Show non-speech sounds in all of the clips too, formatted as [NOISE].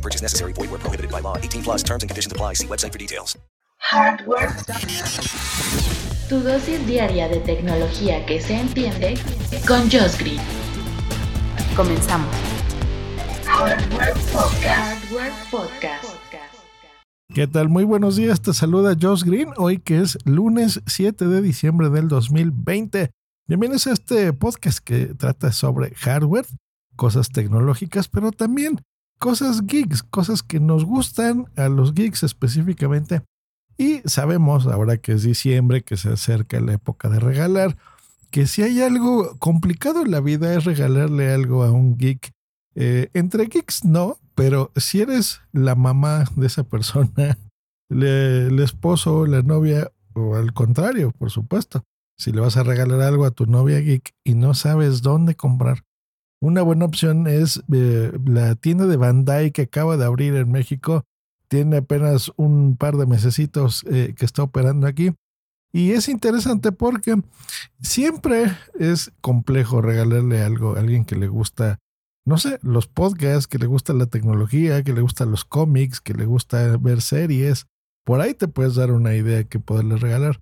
No purchase necessary. Void where prohibited by law. 18 plus terms and conditions apply. See website for details. Hardware. Tu dosis diaria de tecnología que se entiende con Josh Green. Comenzamos. Hardware Podcast. Hardware Podcast. ¿Qué tal? Muy buenos días, te saluda Josh Green, hoy que es lunes 7 de diciembre del 2020. Bienvenidos a este podcast que trata sobre hardware, cosas tecnológicas, pero también cosas geeks, cosas que nos gustan a los geeks específicamente. Y sabemos, ahora que es diciembre, que se acerca la época de regalar, que si hay algo complicado en la vida es regalarle algo a un geek. Eh, entre geeks no, pero si eres la mamá de esa persona, [LAUGHS] el esposo, la novia, o al contrario, por supuesto, si le vas a regalar algo a tu novia geek y no sabes dónde comprar, una buena opción es eh, la tienda de Bandai que acaba de abrir en México. Tiene apenas un par de mesecitos eh, que está operando aquí. Y es interesante porque siempre es complejo regalarle algo a alguien que le gusta, no sé, los podcasts, que le gusta la tecnología, que le gustan los cómics, que le gusta ver series. Por ahí te puedes dar una idea que poderle regalar.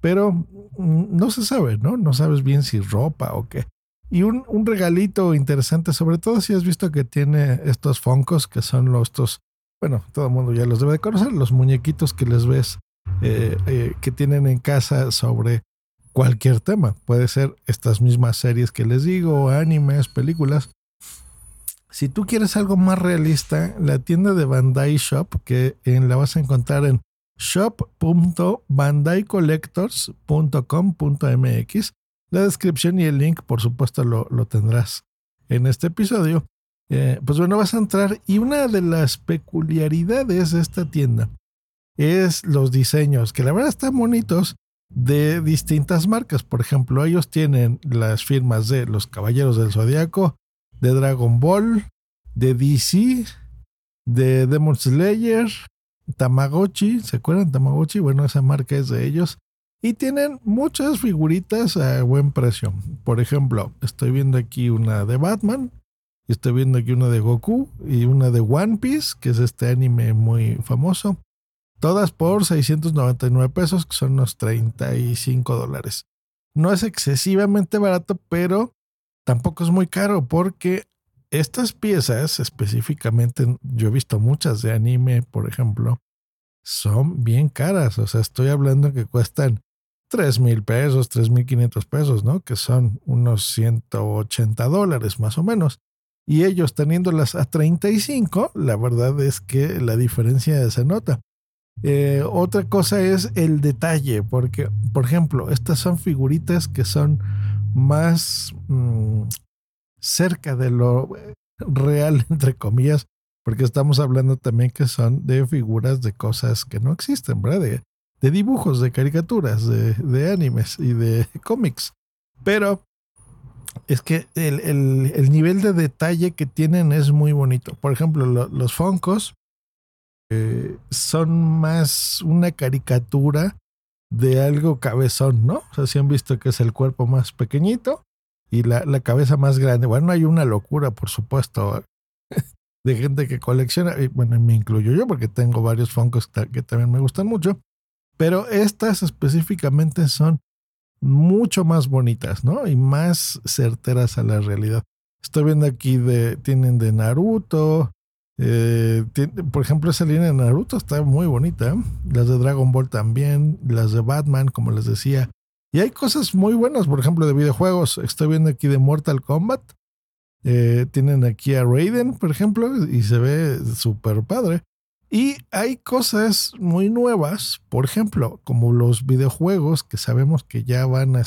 Pero mm, no se sabe, ¿no? No sabes bien si ropa o qué. Y un, un regalito interesante, sobre todo si has visto que tiene estos Funkos, que son los, estos, bueno, todo el mundo ya los debe de conocer, los muñequitos que les ves eh, eh, que tienen en casa sobre cualquier tema. Puede ser estas mismas series que les digo, animes, películas. Si tú quieres algo más realista, la tienda de Bandai Shop, que en, la vas a encontrar en shop.bandaicollectors.com.mx, la descripción y el link, por supuesto, lo, tendrás en este episodio. Eh, pues bueno, vas a entrar y una de las peculiaridades de esta tienda es los diseños, que la verdad están bonitos, de distintas marcas. Por ejemplo, ellos tienen las firmas de los Caballeros del Zodiaco, de Dragon Ball, de DC, de Demon Slayer, Tamagotchi, ¿se acuerdan Tamagotchi? Bueno, esa marca es de ellos. Y tienen muchas figuritas a buen precio. Por ejemplo, estoy viendo aquí una de Batman, estoy viendo aquí una de Goku y una de One Piece, que es este anime muy famoso. Todas por 699 pesos, que son unos 35 dólares. No es excesivamente barato, pero tampoco es muy caro porque estas piezas específicamente, yo he visto muchas de anime, por ejemplo, son bien caras. O sea, estoy hablando que cuestan 3 mil pesos, 3 mil 500 pesos, ¿no? Que son unos 180 dólares más o menos. Y ellos teniéndolas a 35, la verdad es que la diferencia se nota. Eh, otra cosa es el detalle, porque, por ejemplo, estas son figuritas que son más mm, cerca de lo real, [LAUGHS] entre comillas, porque estamos hablando también que son de figuras de cosas que no existen, ¿verdad? De dibujos, de caricaturas, de, de, animes y de [LAUGHS] cómics. Pero es que el, el, el, nivel de detalle que tienen es muy bonito. Por ejemplo, lo, los Funkos eh, son más una caricatura de algo cabezón, ¿no? O sea, si han visto que es el cuerpo más pequeñito y la, la cabeza más grande. Bueno, hay una locura, por supuesto, [LAUGHS] de gente que colecciona. Y bueno, me incluyo yo porque tengo varios Funkos que también me gustan mucho. Pero estas específicamente son mucho más bonitas, ¿no? Y más certeras a la realidad. Estoy viendo aquí de, tienen de Naruto, eh, por ejemplo, esa línea de Naruto está muy bonita. Las de Dragon Ball también. Las de Batman, como les decía. Y hay cosas muy buenas, por ejemplo, de videojuegos. Estoy viendo aquí de Mortal Kombat. Eh, tienen aquí a Raiden, por ejemplo, y se ve súper padre. Y hay cosas muy nuevas, por ejemplo, como los videojuegos que sabemos que ya van a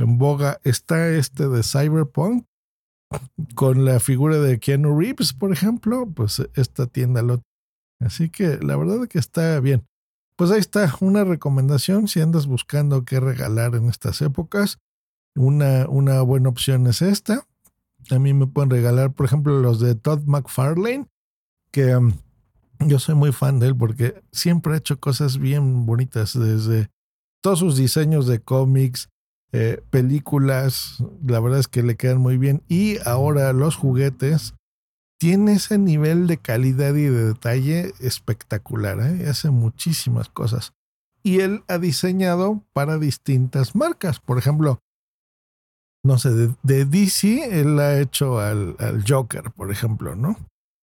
en boga. Está este de Cyberpunk, con la figura de Keanu Reeves, por ejemplo, pues esta tienda lo. Así que la verdad es que está bien. pues ahí está una recomendación si andas buscando qué regalar en estas épocas. Una, una buena opción es esta. A mí me pueden regalar, por ejemplo, los de Todd McFarlane, que um, yo soy muy fan de él porque siempre ha hecho cosas bien bonitas, desde todos sus diseños de cómics, eh, películas, la verdad es que le quedan muy bien. Y ahora los juguetes tiene ese nivel de calidad y de detalle espectacular. ¿eh? Hace muchísimas cosas. Y él ha diseñado para distintas marcas. Por ejemplo, no sé, de, DC, él ha hecho al, Joker, por ejemplo, ¿no?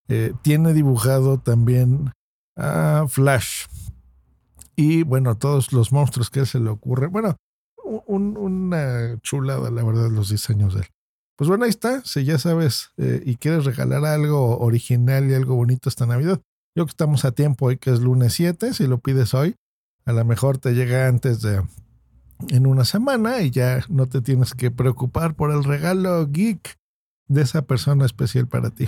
Eh, tiene dibujado también a Flash. Y bueno, todos los monstruos que se le ocurre. Bueno, una chulada, la verdad, los diseños de él. Pues bueno, ahí está. Si ya sabes eh, y quieres regalar algo original y algo bonito esta Navidad, yo que estamos a tiempo hoy, que es lunes 7, si lo pides hoy, a lo mejor te llega antes de en una semana y ya no te tienes que preocupar por el regalo geek de esa persona especial para ti.